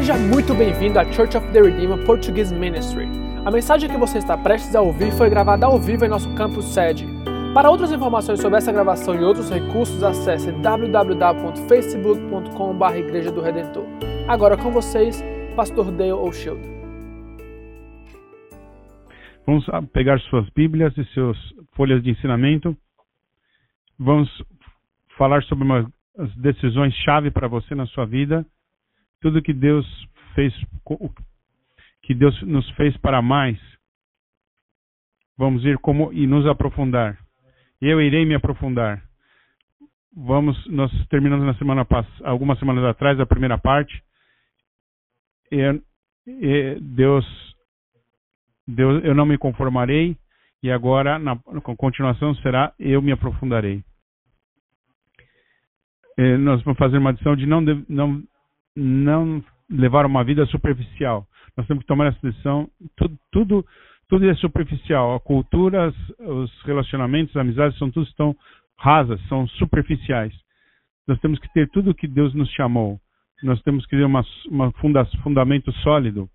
Seja muito bem-vindo à Church of the Redeemer Portuguese Ministry. A mensagem que você está prestes a ouvir foi gravada ao vivo em nosso campus sede. Para outras informações sobre essa gravação e outros recursos, acesse www.facebook.com.br Igreja do Redentor. Agora com vocês, Pastor Dale O'Shield. Vamos pegar suas Bíblias e suas folhas de ensinamento. Vamos falar sobre umas decisões-chave para você na sua vida. Tudo que Deus fez, que Deus nos fez para mais. Vamos ir como e nos aprofundar. Eu irei me aprofundar. Vamos, nós terminamos na semana algumas semanas atrás a primeira parte. E, e Deus, Deus, eu não me conformarei. E agora, na, na continuação, será eu me aprofundarei. Nós vamos fazer uma decisão de não, não, não levar uma vida superficial. Nós temos que tomar essa decisão. Tudo, tudo, tudo é superficial. A cultura, os relacionamentos, as amizades, são tudo estão rasas, são superficiais. Nós temos que ter tudo o que Deus nos chamou. Nós temos que ter uma funda, fundamento sólido.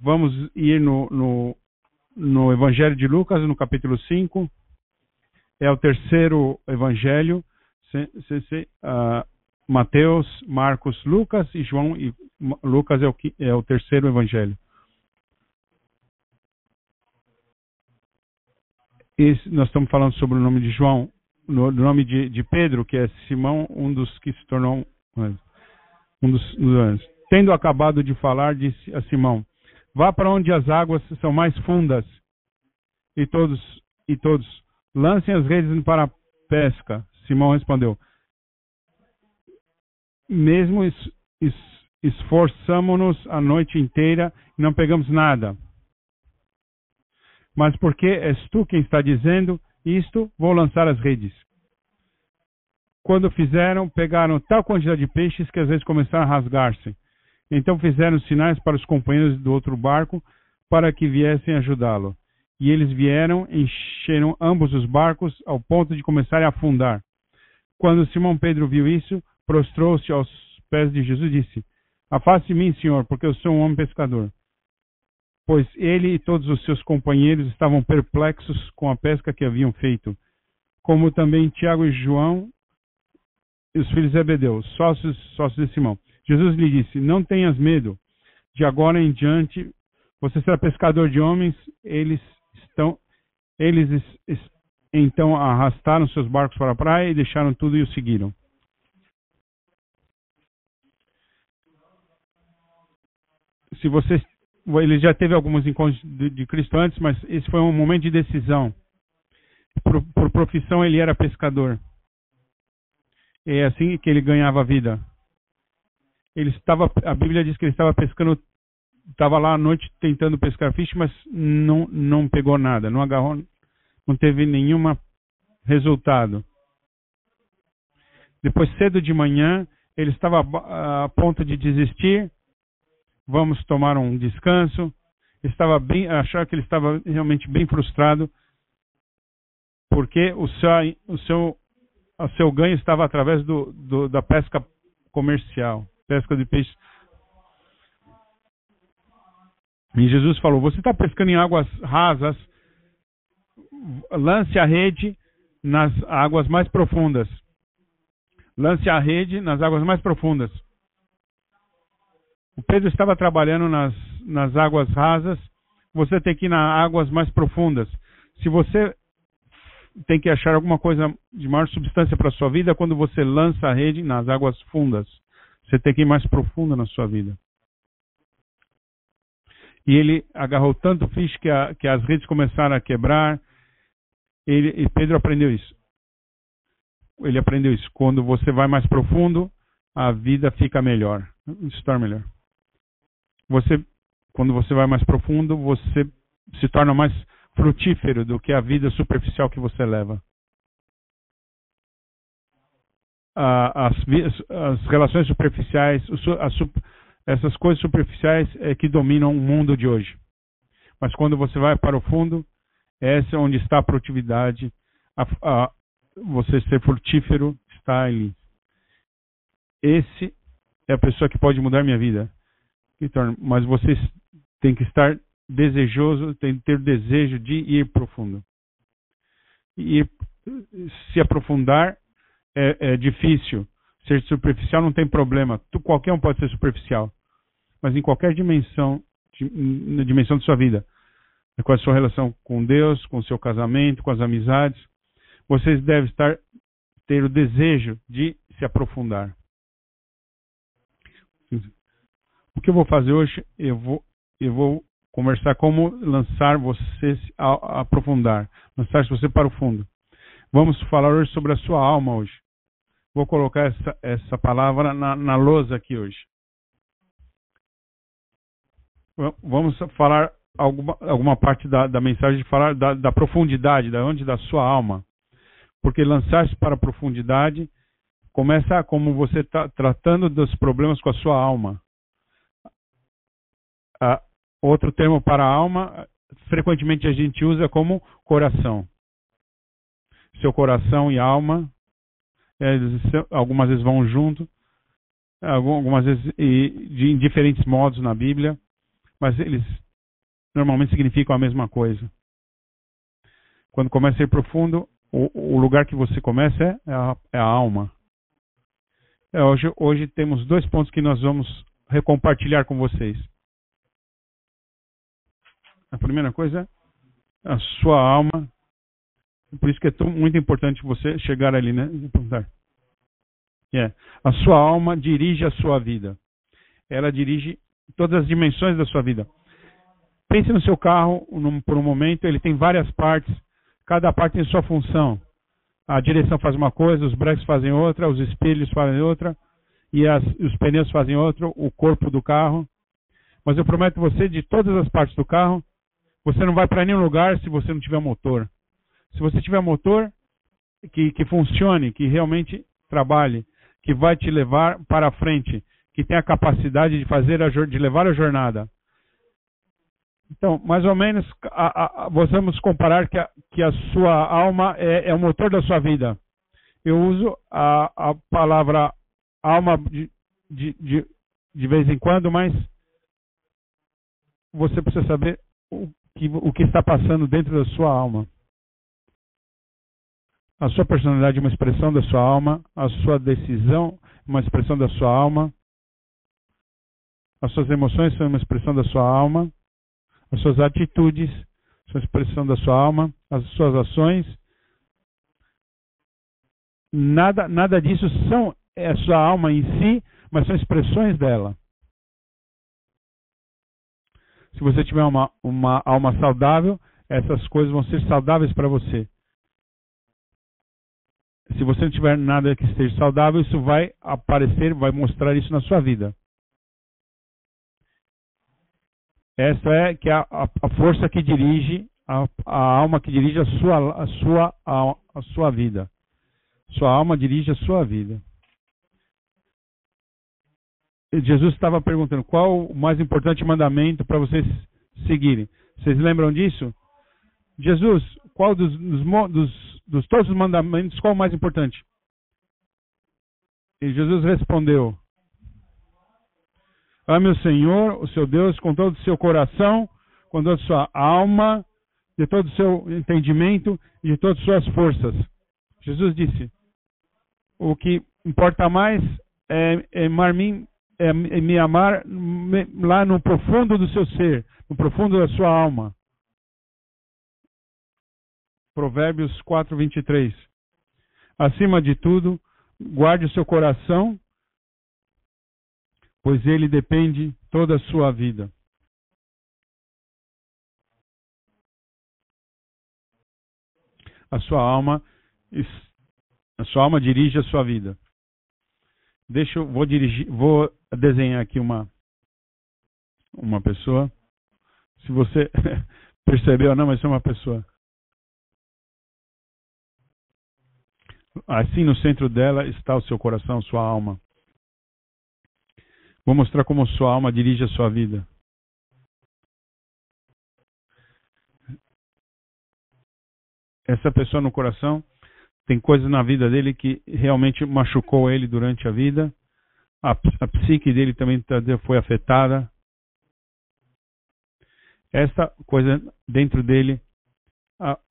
Vamos ir no, no, no Evangelho de Lucas, no capítulo 5. É o terceiro evangelho. Se, se, se, uh, Mateus, Marcos, Lucas e João. E Lucas é o, é o terceiro evangelho. Esse, nós estamos falando sobre o nome de João, no, nome de, de, Pedro, que é Simão, um dos que se tornou um dos, dos Tendo acabado de falar, disse a Simão: Vá para onde as águas são mais fundas, e todos e todos lancem as redes para a pesca. Simão respondeu: Mesmo es, es, esforçamos-nos a noite inteira e não pegamos nada. Mas porque és tu quem está dizendo isto, vou lançar as redes. Quando fizeram, pegaram tal quantidade de peixes que às vezes começaram a rasgar-se. Então fizeram sinais para os companheiros do outro barco para que viessem ajudá-lo. E eles vieram, encheram ambos os barcos ao ponto de começarem a afundar. Quando Simão Pedro viu isso, prostrou-se aos pés de Jesus e disse: Afaste-me, Senhor, porque eu sou um homem pescador pois ele e todos os seus companheiros estavam perplexos com a pesca que haviam feito, como também Tiago e João e os filhos de Zebedeu, sócios, sócios de Simão. Jesus lhe disse: Não tenhas medo, de agora em diante você será pescador de homens. Eles estão, eles então arrastaram seus barcos para a praia e deixaram tudo e o seguiram. Se você ele já teve alguns encontros de, de Cristo antes, mas esse foi um momento de decisão. Por, por profissão, ele era pescador. É assim que ele ganhava a vida. Ele estava, a Bíblia diz que ele estava pescando, estava lá à noite tentando pescar peixe, mas não, não pegou nada, não agarrou, não teve nenhum resultado. Depois, cedo de manhã, ele estava a ponto de desistir, vamos tomar um descanso. Estava bem, achar que ele estava realmente bem frustrado, porque o seu, o seu, o seu ganho estava através do, do, da pesca comercial, pesca de peixes. E Jesus falou: Você está pescando em águas rasas, lance a rede nas águas mais profundas. Lance a rede nas águas mais profundas. O Pedro estava trabalhando nas, nas águas rasas, você tem que ir nas águas mais profundas. Se você tem que achar alguma coisa de maior substância para a sua vida, quando você lança a rede nas águas fundas, você tem que ir mais profundo na sua vida. E ele agarrou tanto peixe que, a, que as redes começaram a quebrar. Ele, e Pedro aprendeu isso. Ele aprendeu isso. Quando você vai mais profundo, a vida fica melhor, torna melhor você, quando você vai mais profundo, você se torna mais frutífero do que a vida superficial que você leva. As, as relações superficiais, as, essas coisas superficiais é que dominam o mundo de hoje. Mas quando você vai para o fundo, essa é onde está a produtividade, a, a, você ser frutífero está ali. Esse é a pessoa que pode mudar minha vida. Então, mas você tem que estar desejoso, tem que ter desejo de ir profundo. E se aprofundar é, é difícil. Ser superficial não tem problema. Tu, qualquer um pode ser superficial. Mas em qualquer dimensão, na dimensão de sua vida, com a sua relação com Deus, com o seu casamento, com as amizades, vocês devem estar ter o desejo de se aprofundar. O que eu vou fazer hoje? Eu vou, eu vou conversar como lançar você a, a aprofundar, lançar você para o fundo. Vamos falar hoje sobre a sua alma hoje. Vou colocar essa, essa palavra na, na lousa aqui hoje. Vamos falar alguma, alguma parte da, da mensagem falar da, da profundidade, da onde da sua alma. Porque lançar-se para a profundidade começa como você está tratando dos problemas com a sua alma. Outro termo para alma, frequentemente a gente usa como coração. Seu coração e alma, algumas vezes vão junto, algumas vezes em diferentes modos na Bíblia, mas eles normalmente significam a mesma coisa. Quando começa a ser profundo, o, lugar que você começa é a, é a alma. É, hoje, hoje temos dois pontos que nós vamos recompartilhar com vocês. A primeira coisa é a sua alma. Por isso que é tão, muito importante você chegar ali, né? Yeah. A sua alma dirige a sua vida. Ela dirige todas as dimensões da sua vida. Pense no seu carro num, por um momento, ele tem várias partes, cada parte tem sua função. A direção faz uma coisa, os breques fazem outra, os espelhos fazem outra, e as, os pneus fazem outra, o corpo do carro. Mas eu prometo você, de todas as partes do carro, você não vai para nenhum lugar se você não tiver motor. Se você tiver motor que, que funcione, que realmente trabalhe, que vai te levar para frente, que tem a capacidade de fazer a, de levar a jornada, então, mais ou menos, a, a, vamos comparar que a, que a sua alma é, é, o motor da sua vida. Eu uso a, palavra alma de, de, de, de vez em quando, mas você precisa saber que, o que está passando dentro da sua alma. A sua personalidade é uma expressão da sua alma, a sua decisão é uma expressão da sua alma, as suas emoções são uma expressão da sua alma as suas atitudes, sua expressão da sua alma, as suas ações. Nada, nada disso são é a sua alma em si, mas são expressões dela. Se você tiver uma, uma alma saudável, essas coisas vão ser saudáveis para você. Se você não tiver nada que esteja saudável, isso vai aparecer, vai mostrar isso na sua vida. Essa é que é a, a, força que dirige, a, a, alma que dirige a sua, a, sua, a, a sua vida. Sua alma dirige a sua vida. Jesus estava perguntando qual o mais importante mandamento para vocês seguirem. Vocês lembram disso? Jesus, qual dos, dos, dos, dos todos os mandamentos, qual o mais importante? E Jesus respondeu: Ame o Senhor, o seu Deus, com todo o seu coração, com toda a sua alma, de todo o seu entendimento e de todas as suas forças. Jesus disse: O que importa mais é, é, mim, é, me amar lá no profundo do seu ser, no profundo da sua alma. Provérbios 4, 23. Acima de tudo, guarde o seu coração, pois ele depende toda a sua vida. A sua alma, a sua alma dirige a sua vida. Deixa eu vou dirigir, vou desenhar aqui uma uma pessoa. Se você percebeu não, mas é uma pessoa. Assim no centro dela está o seu coração, sua alma. Vou mostrar como sua alma dirige a sua vida. Essa pessoa no coração tem coisas na vida dele que realmente machucou ele durante a vida. a, a psique dele também tá, foi afetada. Essa coisa dentro dele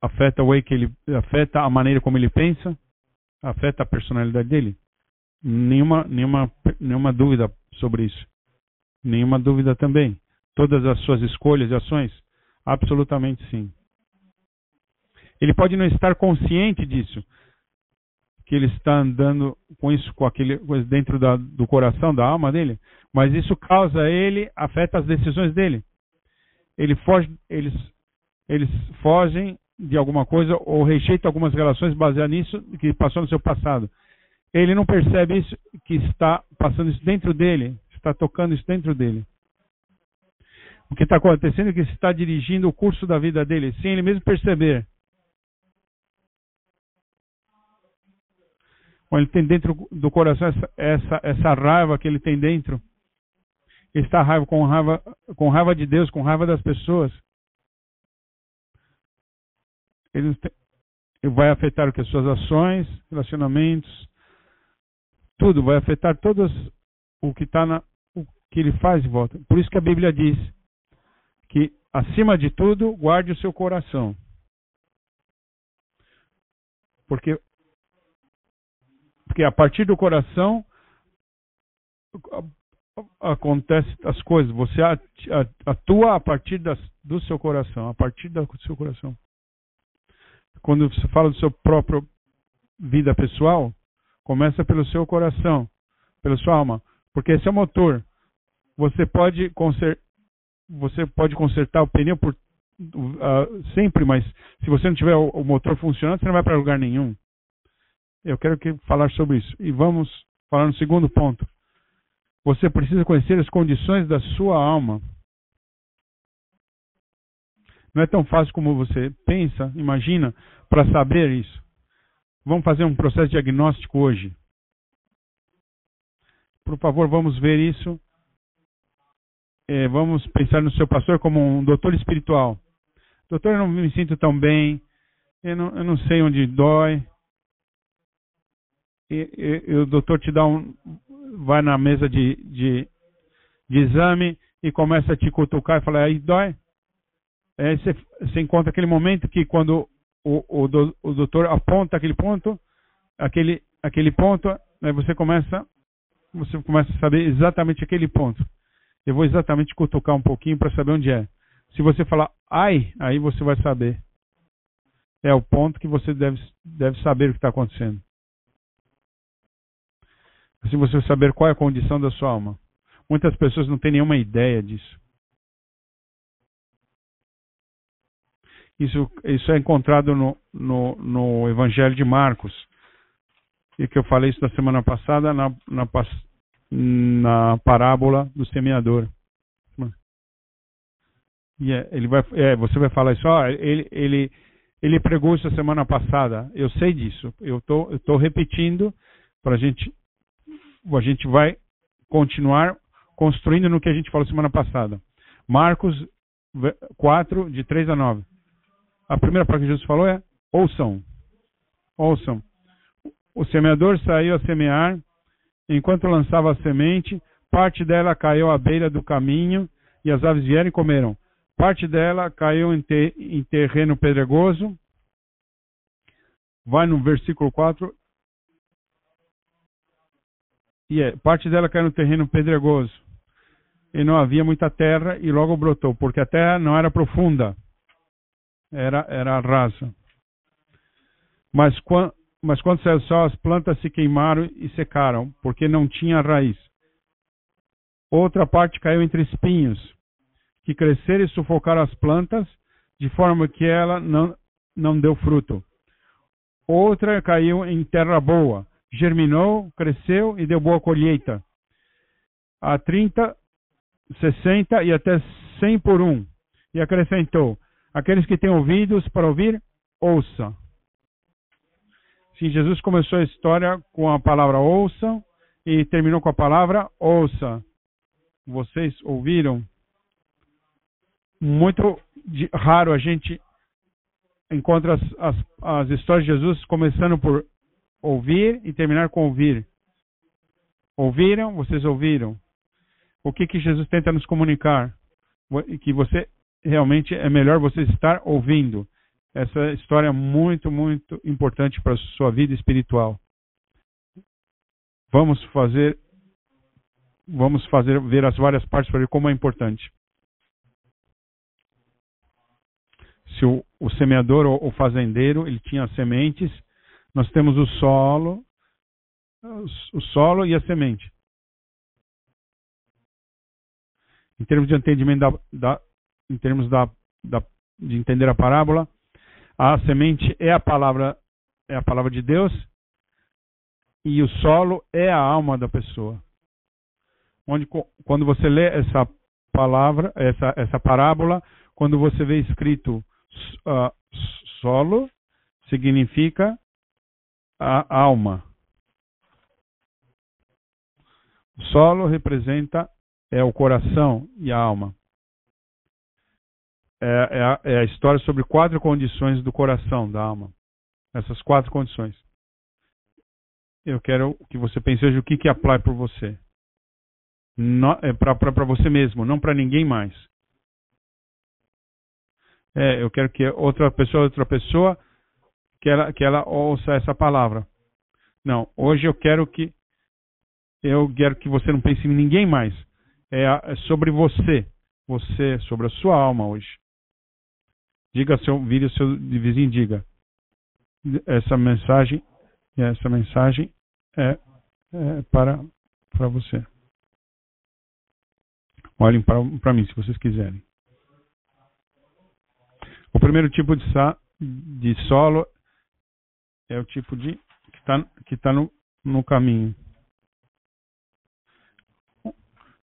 afeta o way que ele afeta a maneira como ele pensa, afeta a personalidade dele. Nenhuma nenhuma nenhuma dúvida sobre isso. Nenhuma dúvida também. Todas as suas escolhas e ações, absolutamente sim. Ele pode não estar consciente disso, que ele está andando com isso, com aquele coisa dentro da, do coração, da alma dele, mas isso causa ele, afeta as decisões dele. Ele foge, eles, eles fogem de alguma coisa ou rejeitam algumas relações baseadas nisso que passou no seu passado. Ele não percebe isso, que está passando isso dentro dele, está tocando isso dentro dele. O que está acontecendo é que está dirigindo o curso da vida dele, sem ele mesmo perceber. Ou ele tem dentro do coração essa, essa, essa raiva que ele tem dentro. Ele está raiva, com raiva com raiva de Deus, com raiva das pessoas. Ele, vai afetar o que? Suas ações, relacionamentos, tudo. Vai afetar todas o que está na o que ele faz de volta. Por isso que a Bíblia diz que, acima de tudo, guarde o seu coração. Porque porque a partir do coração acontece as coisas. Você atua a partir das, do seu coração, a partir do seu coração. Quando você fala do seu próprio vida pessoal, começa pelo seu coração, pela sua alma, porque esse é o motor. Você pode consertar, você pode consertar o pneu por uh, sempre, mas se você não tiver o, o motor funcionando, você não vai para lugar nenhum. Eu quero que falar sobre isso. E vamos falar no segundo ponto. Você precisa conhecer as condições da sua alma. Não é tão fácil como você pensa, imagina, para saber isso. Vamos fazer um processo diagnóstico hoje. Por favor, vamos ver isso. É, vamos pensar no seu pastor como um doutor espiritual. Doutor, eu não me sinto tão bem. Eu não, eu não sei onde dói e, e, o doutor te dá um. vai na mesa de, de, de exame e começa a te cutucar e fala, aí dói. Aí você, você encontra aquele momento que quando o, o, do, o doutor aponta aquele ponto, aquele, aquele ponto, aí você começa, você começa a saber exatamente aquele ponto. Eu vou exatamente cutucar um pouquinho para saber onde é. Se você falar ai, aí você vai saber. É o ponto que você deve, deve saber o que está acontecendo se você saber qual é a condição da sua alma. Muitas pessoas não têm nenhuma ideia disso. Isso, isso é encontrado no, no, no Evangelho de Marcos. E que eu falei isso na semana passada na, na, na parábola do semeador. E é, ele vai, é, você vai falar isso, ó, ele, ele, ele pregou isso a semana passada. Eu sei disso. Eu tô, estou repetindo para a gente a gente vai continuar construindo no que a gente falou semana passada. Marcos 4, de 3 a 9. A primeira parte que Jesus falou é: ouçam. Ouçam. O semeador saiu a semear, enquanto lançava a semente, parte dela caiu à beira do caminho e as aves vieram e comeram. Parte dela caiu em terreno pedregoso. Vai no versículo 4 e é, parte dela caiu no terreno pedregoso. E não havia muita terra e logo brotou, porque a terra não era profunda, era, era rasa. Mas, quando, mas quando saiu o sol, as plantas se queimaram e secaram, porque não tinha raiz. Outra parte caiu entre espinhos, que cresceram e sufocaram as plantas, de forma que ela não, não deu fruto. Outra caiu em terra boa, germinou, cresceu e deu boa colheita. A 30, 60 e até 100 por um. E acrescentou: Aqueles que têm ouvidos para ouvir, ouça. Sim, Jesus começou a história com a palavra ouça e terminou com a palavra ouça. Vocês ouviram? Muito raro a gente encontra as, as, as histórias de Jesus começando por ouvir e terminar com ouvir. Ouviram? Vocês ouviram? O que, que Jesus tenta nos comunicar? Que você realmente é melhor você estar ouvindo. Essa história é muito, muito importante para a sua vida espiritual. Vamos fazer vamos fazer ver as várias partes para ver como é importante. Se o, o semeador ou o fazendeiro ele tinha sementes, nós temos o solo, o solo e a semente. Em termos de entendimento da, da em termos da, da, de entender a parábola, a semente é a palavra é a palavra de Deus e o solo é a alma da pessoa. Onde quando você lê essa palavra, essa essa parábola, quando você vê escrito uh, solo, significa a alma. O solo representa é o coração e a alma. É, é, a, é, a, história sobre quatro condições do coração, da alma. Essas quatro condições. Eu quero que você pense hoje o que, que apply por você. É para você mesmo, não para ninguém mais. É, eu quero que outra pessoa, outra pessoa, que ela, que ela ouça essa palavra. Não, hoje eu quero que eu quero que você não pense em ninguém mais. É, é sobre você, você, sobre a sua alma hoje. Diga seu, vire seu vizinho, diga. Essa mensagem, essa mensagem é, é para para você. Olhem para mim, se vocês quiserem. O primeiro tipo de, de solo é o tipo de que está que tá no, no caminho.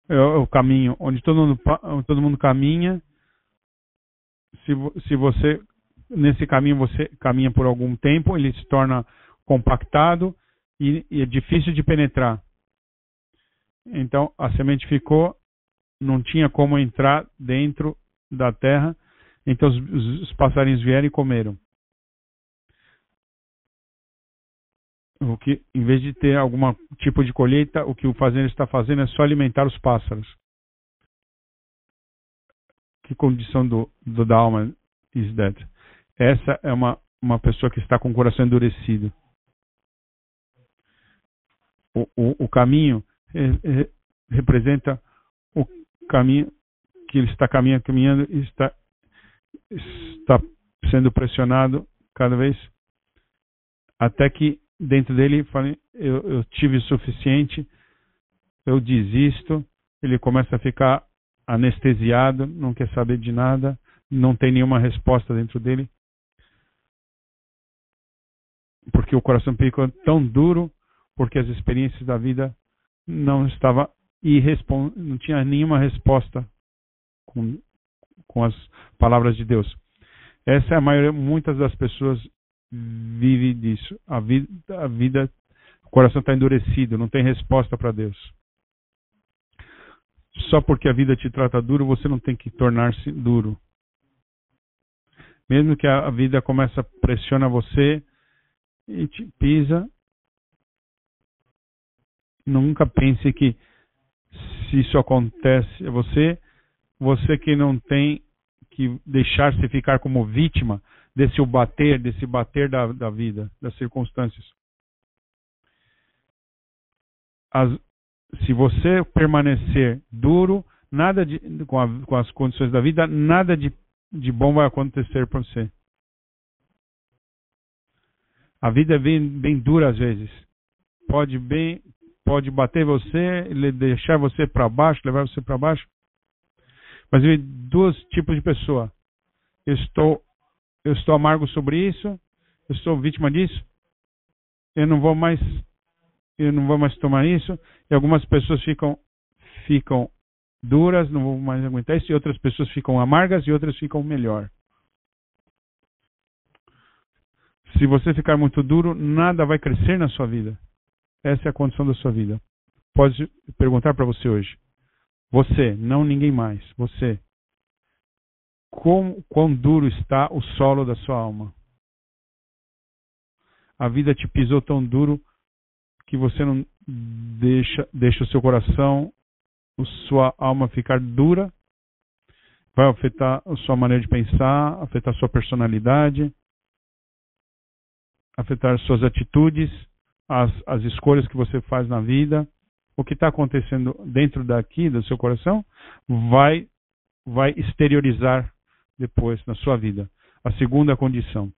É o caminho onde todo mundo, todo mundo caminha. Se, se você nesse caminho você caminha por algum tempo, ele se torna compactado e, e é difícil de penetrar. Então a semente ficou, não tinha como entrar dentro da terra, então os, os passarinhos vieram e comeram. O que, em vez de ter algum tipo de colheita, o que o fazendeiro está fazendo é só alimentar os pássaros. Que condição do, do da alma is that? Essa é uma, uma pessoa que está com o coração endurecido. O, o, o caminho representa o caminho que ele está caminhando, caminhando e está, está sendo pressionado cada vez até que dentro dele, falei, eu, eu tive o suficiente, eu desisto, ele começa a ficar anestesiado, não quer saber de nada, não tem nenhuma resposta dentro dele. Porque o coração ficou tão duro, porque as experiências da vida não estava não tinha nenhuma resposta com, com as palavras de Deus. Essa é a maioria, muitas das pessoas vive disso. A vida, a vida o coração está endurecido, não tem resposta para Deus. Só porque a vida te trata duro, você não tem que tornar-se duro. Mesmo que a vida comece a pressionar você e te pisa, nunca pense que se isso acontece a você, você que não tem que deixar-se ficar como vítima, desse o bater, desse bater da, da vida, das circunstâncias. As, se você permanecer duro, nada de, com, a, com as condições da vida, nada de, de bom vai acontecer para você. A vida é bem, bem dura às vezes. Pode bem, pode bater você, deixar você para baixo, levar você para baixo. Mas eu dois tipos de pessoa. Estou eu estou amargo sobre isso, eu sou vítima disso, eu não vou mais, eu não vou mais tomar isso, e algumas pessoas ficam, ficam duras, não vou mais aguentar isso, e outras pessoas ficam amargas e outras ficam melhor. Se você ficar muito duro, nada vai crescer na sua vida. Essa é a condição da sua vida. Pode perguntar para você hoje. Você, não ninguém mais. Você quão, quão duro está o solo da sua alma. A vida te pisou tão duro que você não, deixa, deixa o seu coração, a sua alma ficar dura, vai afetar a sua maneira de pensar, afetar a sua personalidade, afetar suas atitudes, as, as escolhas que você faz na vida, o que está acontecendo dentro daqui do seu coração vai vai exteriorizar depois na sua vida. A segunda condição.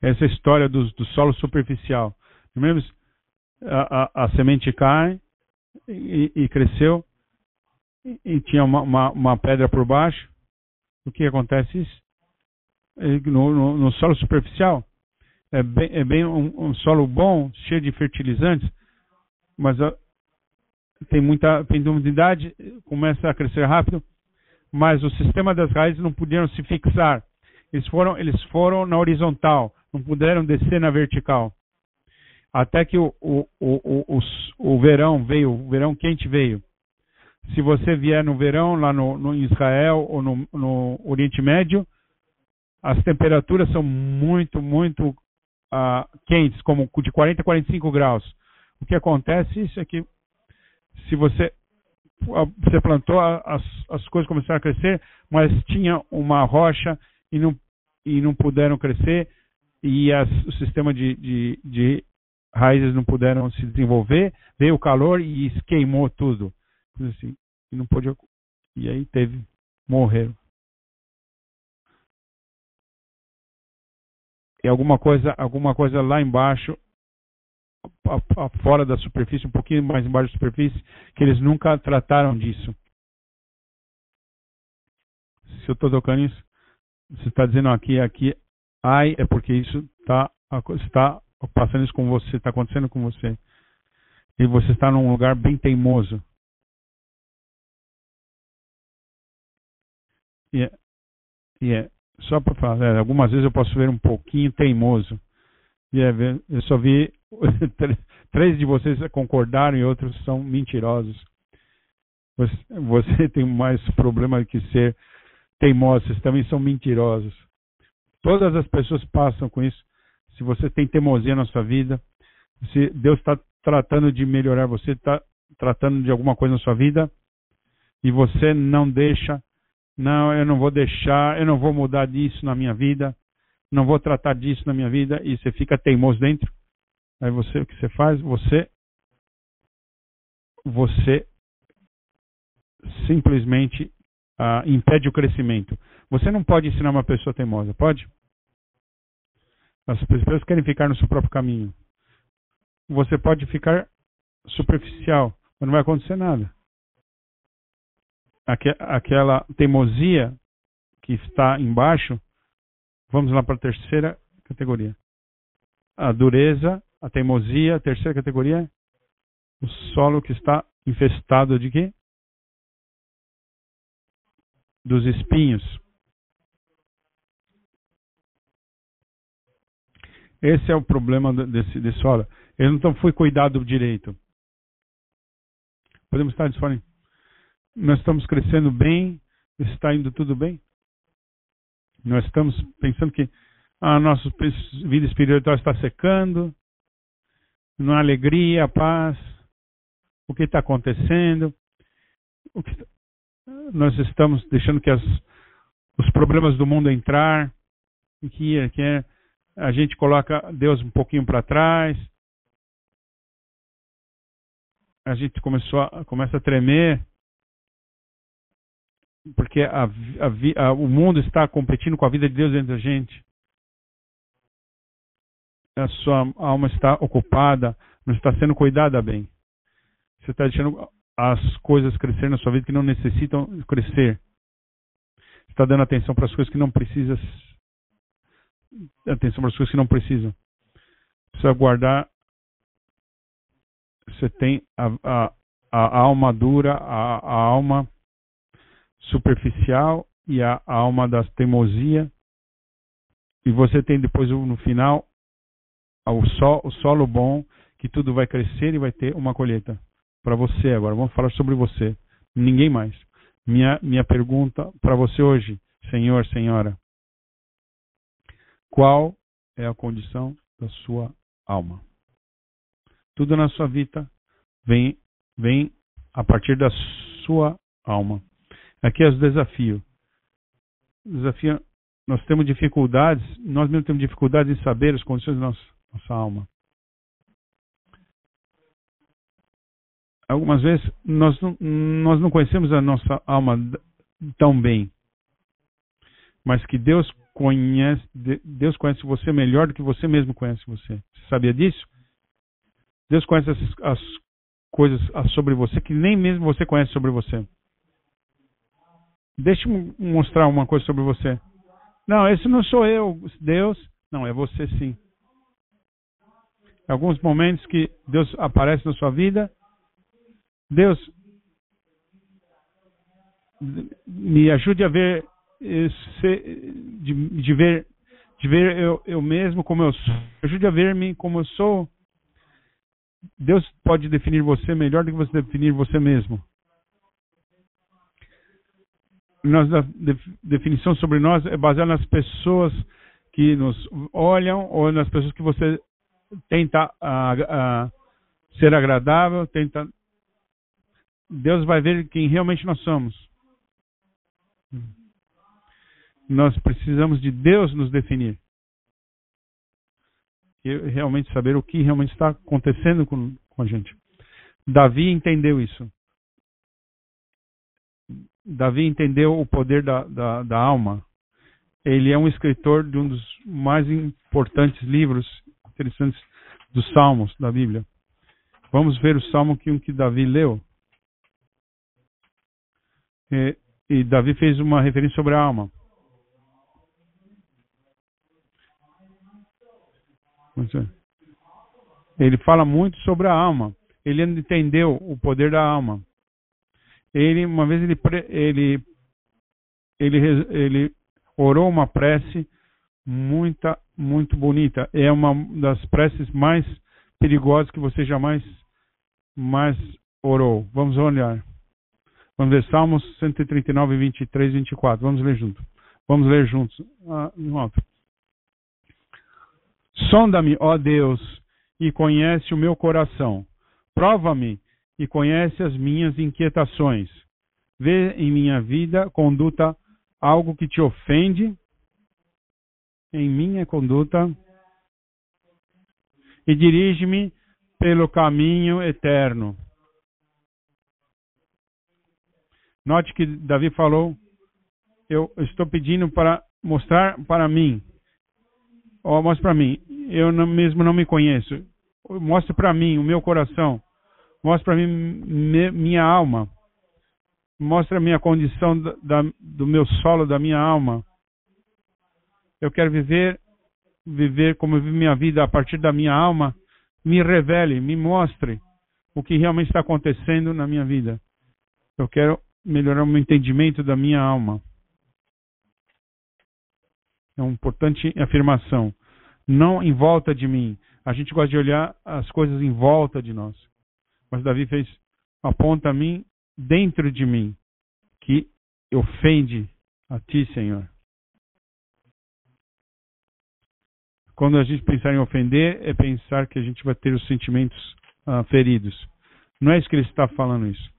Essa é história do, do solo superficial. Mesmo a, a, a semente cai e, e cresceu e, e tinha uma, uma, uma, pedra por baixo. O que acontece isso? No, no, no solo superficial é bem, é bem um, um, solo bom, cheio de fertilizantes, mas uh, tem muita tem começa a crescer rápido, mas o sistema das raízes não puderam se fixar. Eles foram eles foram na horizontal, não puderam descer na vertical. Até que o, o, o, o, o verão veio, o verão quente veio. Se você vier no verão lá no, no Israel ou no, no Oriente Médio, as temperaturas são muito, muito uh, quentes, como de 40 a 45 graus. O que acontece isso é que se você você plantou as, as coisas começaram a crescer, mas tinha uma rocha e não e não puderam crescer e as, o sistema de, de, de raízes não puderam se desenvolver, veio o calor e queimou tudo. Assim, e não pôde e aí teve morreram. e alguma coisa, alguma coisa lá embaixo, a, a, fora da superfície, um pouquinho mais embaixo da superfície, que eles nunca trataram disso. Se eu estou tocando isso, você está dizendo aqui, aqui, ai, é porque isso tá, está passando isso com você, está acontecendo com você. E você está num lugar bem teimoso. E é, e é só para falar, é, algumas vezes eu posso ver um pouquinho teimoso. E é, eu só vi três de vocês concordaram e outros são mentirosos. Você, tem mais problema que ser teimoso, vocês também são mentirosos. Todas as pessoas passam com isso. Se você tem teimosia na sua vida, se Deus está tratando de melhorar você, está tratando de alguma coisa na sua vida, e você não deixa não, eu não vou deixar, eu não vou mudar disso na minha vida, não vou tratar disso na minha vida, e você fica teimoso dentro. Aí você, o que você faz? Você, você simplesmente uh, impede o crescimento. Você não pode ensinar uma pessoa teimosa, pode? As pessoas querem ficar no seu próprio caminho. Você pode ficar superficial, mas não vai acontecer nada aquela teimosia que está embaixo, vamos lá para a terceira categoria. A dureza, a teimosia, a terceira categoria, o solo que está infestado de quê? Dos espinhos. Esse é o problema desse, desse solo. Ele não foi cuidado direito. Podemos estar disponíveis nós estamos crescendo bem, está indo tudo bem. Nós estamos pensando que a nossa vida espiritual está secando, há alegria, paz. O que está acontecendo? Que está... Nós estamos deixando que as, os problemas do mundo entrar, que, que é, a gente coloca Deus um pouquinho para trás. A gente começou a, começa a tremer porque a, a, o mundo está competindo com a vida de Deus dentro da gente. A sua alma está ocupada, não está sendo cuidada bem. Você está deixando as coisas crescer na sua vida que não necessitam crescer. Está dando atenção para as coisas que não precisam. Atenção para as coisas que não precisam. Precisa guardar. Você tem a, a, a alma dura, a, a alma superficial e a alma da teimosia. E você tem depois no final o, sol, o solo bom, que tudo vai crescer e vai ter uma colheita. Para você agora, vamos falar sobre você. Ninguém mais. Minha, minha pergunta para você hoje, senhor, senhora. Qual é a condição da sua alma. Tudo na sua vida vem, vem a partir da sua alma. Aqui é o desafio. Desafio, nós temos dificuldades, nós mesmos temos dificuldades em saber as condições da nossa, nossa alma. Algumas vezes nós não, nós não conhecemos a nossa alma tão bem, mas que Deus conhece, Deus conhece você melhor do que você mesmo conhece você. Você sabia disso? Deus conhece as, as coisas sobre você que nem mesmo você conhece sobre você. Deixa eu mostrar uma coisa sobre você. Não, esse não sou eu, Deus. Não, é você sim. Alguns momentos que Deus aparece na sua vida, Deus me ajude a ver de, de ver de ver eu, eu mesmo como eu sou. Ajude a ver-me como eu sou. Deus pode definir você melhor do que você definir você mesmo. Nossa definição sobre nós é baseada nas pessoas que nos olham ou nas pessoas que você tenta uh, uh, ser agradável, tenta. Deus vai ver quem realmente nós somos. Nós precisamos de Deus nos definir. E realmente saber o que realmente está acontecendo com, com a gente. Davi entendeu isso. Davi entendeu o poder da, da, da alma. Ele é um escritor de um dos mais importantes livros interessantes dos Salmos da Bíblia. Vamos ver o salmo que, que Davi leu. E, e Davi fez uma referência sobre a alma. Ele fala muito sobre a alma. Ele entendeu o poder da alma. Ele uma vez ele ele ele ele orou uma prece muita muito bonita. É uma das preces mais perigosas que você jamais mais orou. Vamos olhar. Vamos ver Salmos 139, 23 e 24. Vamos ler junto. Vamos ler juntos. Ah, Sonda-me, ó Deus, e conhece o meu coração. Prova-me e conhece as minhas inquietações. Vê em minha vida conduta algo que te ofende, em minha conduta, e dirige-me pelo caminho eterno. Note que Davi falou: Eu estou pedindo para mostrar para mim oh, mostre para mim, eu não, mesmo não me conheço. Mostre para mim o meu coração. Mostre para mim me, minha alma. Mostre a minha condição da, da, do meu solo, da minha alma. Eu quero viver, viver como eu vivo minha vida a partir da minha alma. Me revele, me mostre o que realmente está acontecendo na minha vida. Eu quero melhorar o meu entendimento da minha alma. É uma importante afirmação. Não em volta de mim. A gente gosta de olhar as coisas em volta de nós. Mas Davi fez, aponta a mim dentro de mim, que ofende a ti, Senhor. Quando a gente pensar em ofender, é pensar que a gente vai ter os sentimentos uh, feridos. Não é isso que ele está falando isso.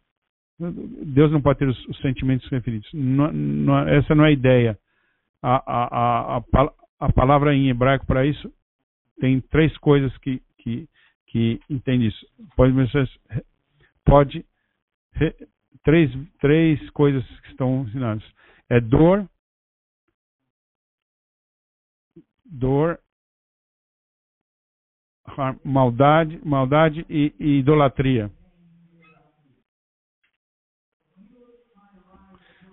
Deus não pode ter os, os sentimentos feridos. Não, não, essa não é a ideia a, a, a, a palavra em hebraico para isso tem três coisas que, que, que entende isso. Pode, pode três, três coisas que estão ensinadas. É dor, dor, maldade, maldade e, e idolatria.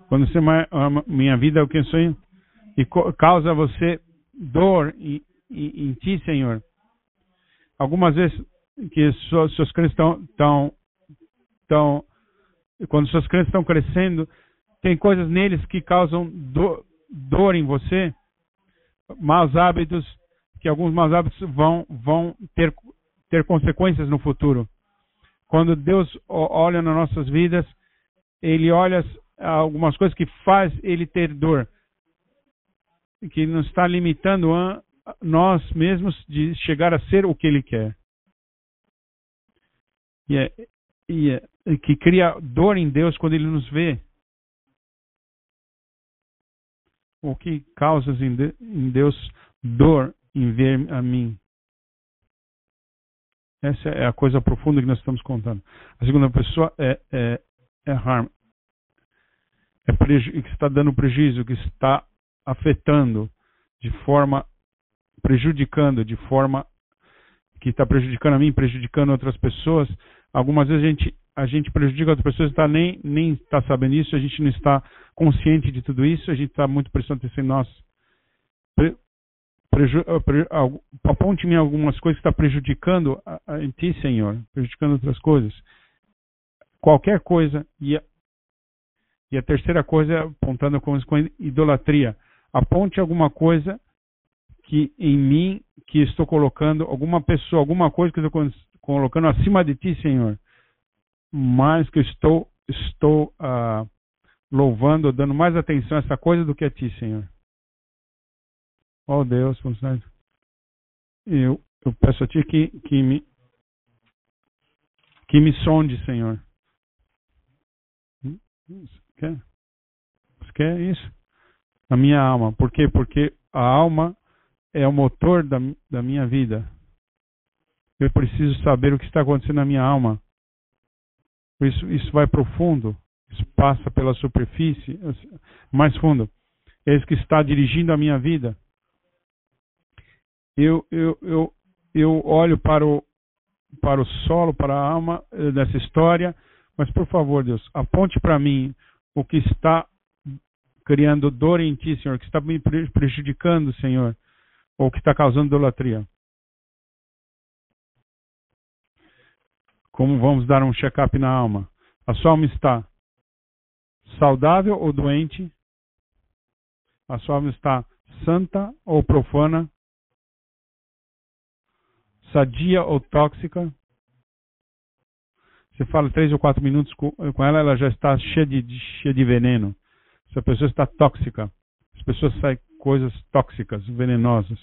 Quando você ama minha vida, o que eu sonho? e causa você dor em, em, em ti, Senhor. Algumas vezes que suas, suas crenças estão, estão, quando suas crenças estão crescendo, tem coisas neles que causam do, dor em você, maus hábitos, que alguns maus hábitos vão, vão ter, ter consequências no futuro. Quando Deus olha nas nossas vidas, Ele olha algumas coisas que faz Ele ter dor que nos está limitando a, nós mesmos de chegar a ser o que Ele quer. E, é, e é, que cria dor em Deus quando Ele nos vê. O que causa em Deus dor em ver a mim. Essa é a coisa profunda que nós estamos contando. A segunda pessoa é, é, é harm. É que está dando prejuízo, que está afetando de forma prejudicando, de forma que está prejudicando a mim, prejudicando outras pessoas. Algumas vezes a gente a gente prejudica outras pessoas, está nem nem está sabendo isso, a gente não está consciente de tudo isso, a gente está muito prestando atenção em nós. Pre, aponte-me algumas coisas que está prejudicando a, em ti, Senhor, prejudicando outras coisas. Qualquer coisa e a, e a terceira coisa é apontando com, com idolatria. Aponte alguma coisa que em mim que estou colocando alguma pessoa, alguma coisa que estou colocando acima de ti, Senhor, mais que estou estou uh, louvando, dando mais atenção a essa coisa do que a ti, Senhor. Oh Deus, eu, eu peço a ti que, que me que me sonde, Senhor. Quer? Você quer isso? A minha alma. Por quê? Porque a alma é o motor da, da minha vida. Eu preciso saber o que está acontecendo na minha alma. Isso, isso vai profundo, isso passa pela superfície, mais fundo. É isso que está dirigindo a minha vida. Eu, eu, eu, eu olho para o, para o solo, para a alma eh, dessa história, mas por favor, Deus, aponte para mim o que está criando dor em ti, Senhor, que está me prejudicando, Senhor ou que está causando idolatria. Como vamos dar um check-up na alma? A sua alma está saudável ou doente? A sua alma está santa ou profana? Sadia ou tóxica? Você fala três ou quatro minutos com ela, ela já está cheia de, cheia de veneno. Se a pessoa está tóxica, as pessoas saem coisas tóxicas, venenosas.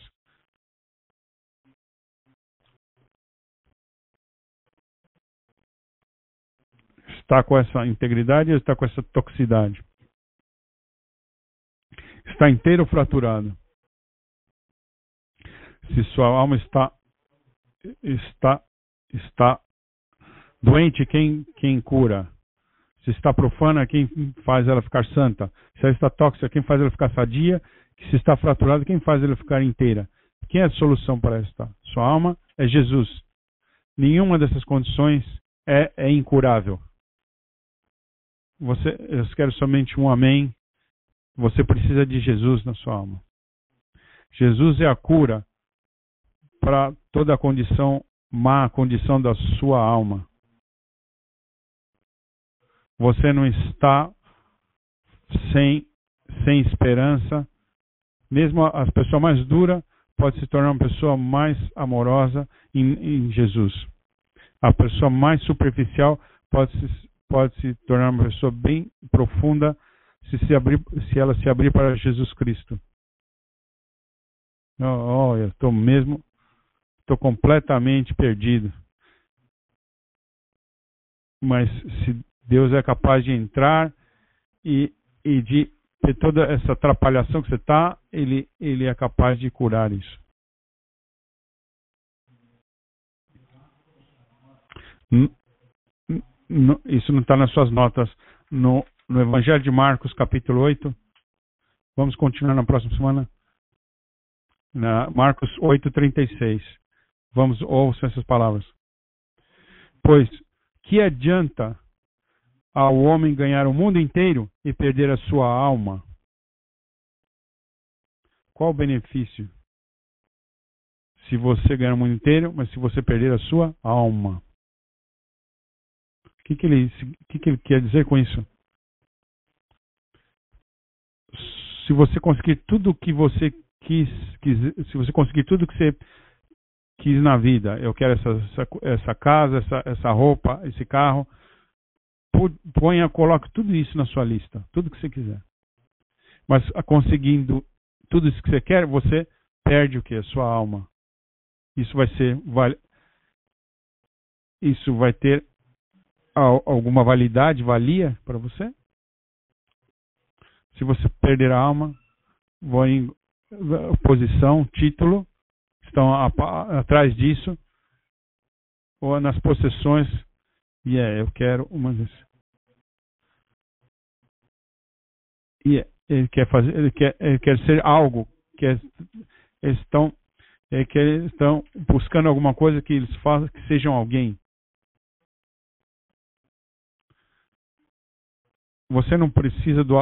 Está com essa integridade ou está com essa toxicidade? Está inteiro ou fraturado? Se sua alma está está está doente, quem quem cura? Se está profana, quem faz ela ficar santa? Se ela está tóxica, quem faz ela ficar sadia? Se está fraturada, quem faz ela ficar inteira? Quem é a solução para esta? Sua alma é Jesus. Nenhuma dessas condições é, é incurável. Você, eu quero somente um amém. Você precisa de Jesus na sua alma. Jesus é a cura para toda a condição má, condição da sua alma. Você não está sem, sem esperança. Mesmo a pessoa mais dura pode se tornar uma pessoa mais amorosa em, em Jesus. A pessoa mais superficial pode se, pode se tornar uma pessoa bem profunda se, se, abrir, se ela se abrir para Jesus Cristo. Oh, eu estou mesmo, estou completamente perdido. Mas se Deus é capaz de entrar e, e de ter toda essa atrapalhação que você está, ele, ele é capaz de curar isso. Isso não está nas suas notas. No, no Evangelho de Marcos, capítulo 8. Vamos continuar na próxima semana. Na Marcos 8, 36. Vamos, ouçam essas palavras. Pois, que adianta ao homem ganhar o mundo inteiro e perder a sua alma? Qual o benefício? Se você ganhar o mundo inteiro, mas se você perder a sua alma. O que, que, ele, que, que ele quer dizer com isso? Se você conseguir tudo que você quis, quis, se você conseguir tudo que você quis na vida, eu quero essa, essa, essa casa, essa, essa roupa, esse carro, ponha, coloque tudo isso na sua lista, tudo que você quiser. Mas conseguindo tudo isso que você quer, você perde o que? Sua alma. Isso vai ser. Vai, isso vai ter alguma validade, valia para você? Se você perder a alma, vão em posição, título, estão atrás disso, ou nas possessões, e yeah, é, eu quero uma e yeah, ele quer fazer, ele quer, ele quer ser algo, quer, eles estão, ele quer, eles estão buscando alguma coisa que eles façam, que sejam alguém. Você não precisa do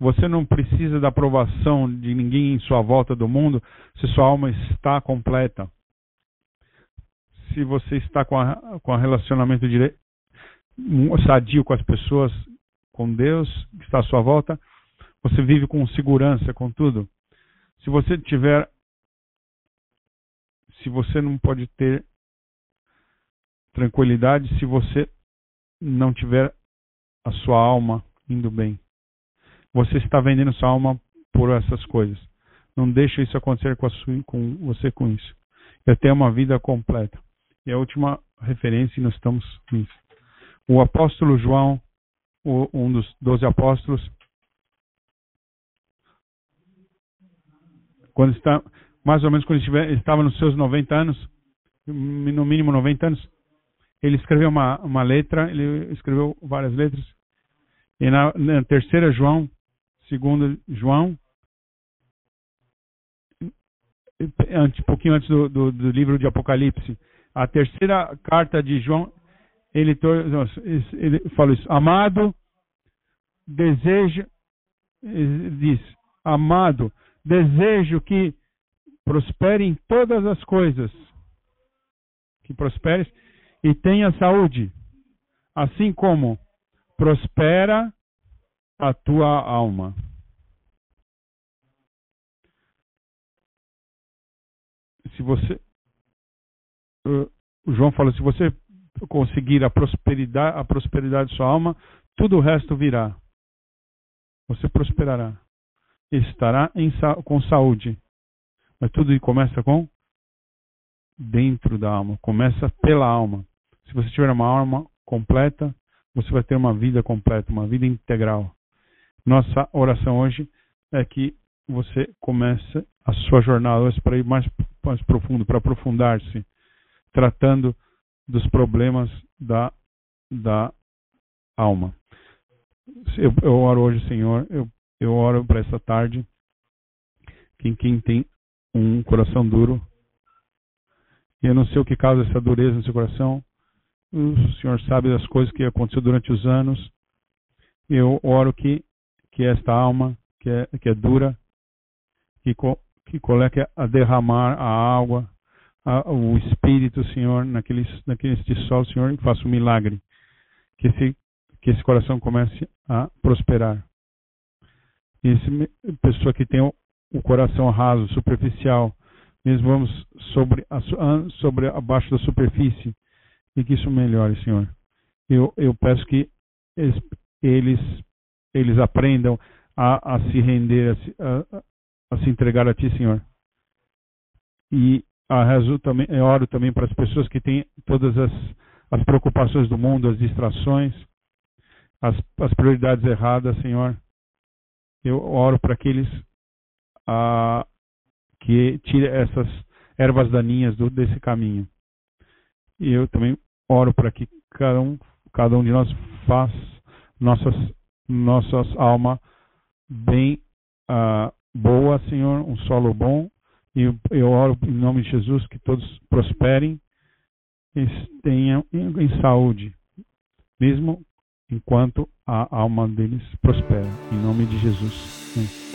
você não precisa da aprovação de ninguém em sua volta do mundo se sua alma está completa. Se você está com a, com relacionamento direito, sadio com as pessoas, com Deus que está à sua volta, você vive com segurança, com tudo. Se você tiver se você não pode ter tranquilidade se você não tiver a sua alma indo bem. Você está vendendo sua alma por essas coisas. Não deixe isso acontecer com, sua, com você com isso. Eu tenho uma vida completa. E a última referência, nós estamos nisso. O apóstolo João, um dos doze apóstolos, quando está, mais ou menos quando ele estava nos seus 90 anos, no mínimo 90 anos, ele escreveu uma, uma letra, ele escreveu várias letras. E na, na terceira João, segundo João, um pouquinho antes do, do, do, livro de Apocalipse, a terceira carta de João, ele, ele falou isso, amado, desejo, diz, amado, desejo que prospere em todas as coisas, que prosperes e tenha saúde, assim como prospera a tua alma. Se você. O João fala: se você conseguir a prosperidade, a prosperidade de sua alma, tudo o resto virá. Você prosperará. Estará em, com saúde. Mas tudo começa com dentro da alma. Começa pela alma. Se você tiver uma alma completa, você vai ter uma vida completa, uma vida integral. Nossa oração hoje é que você comece a sua jornada hoje para ir mais, mais profundo, para aprofundar-se, tratando dos problemas da, da alma. Eu, eu oro hoje, Senhor, eu, eu oro para essa tarde, que quem tem um coração duro, e eu não sei o que causa essa dureza no seu coração, o Senhor sabe das coisas que aconteceu durante os anos. Eu oro que, que esta alma, que é, que é dura, que, que coloque a derramar a água, a, o Espírito, Senhor, naquele, naquele solo, Senhor, e faça um milagre. Que esse, que esse coração comece a prosperar. Essa pessoa que tem o, o coração raso, superficial, mesmo vamos sobre, a, sobre abaixo da superfície, e que isso melhore, Senhor. Eu, eu peço que eles, eles aprendam a, a se render, a a, a se, entregar a Ti, Senhor. E a rezo também, eu oro também para as pessoas que têm todas as, as preocupações do mundo, as distrações, as, as prioridades erradas, Senhor. Eu oro para aqueles ah, que tirem essas ervas daninhas do, desse caminho. E eu também oro para que cada um, cada um de nós faça nossas, nossas almas bem uh, boa, Senhor, um solo bom. E eu, oro em nome de Jesus que todos prosperem e tenham em, saúde, mesmo enquanto a alma deles prospera. Em nome de Jesus.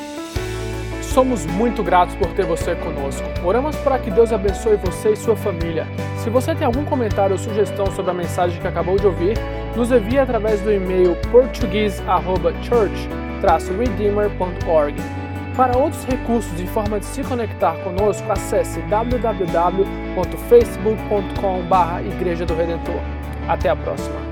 Somos muito gratos por ter você conosco. Oramos para que Deus abençoe você e sua família. Se você tem algum comentário ou sugestão sobre a mensagem que acabou de ouvir, nos envie através do e-mail portuguese@church-redeemer.org. Para outros recursos e forma de se conectar conosco, acesse www.facebook.com/igreja do Redentor. Até a próxima.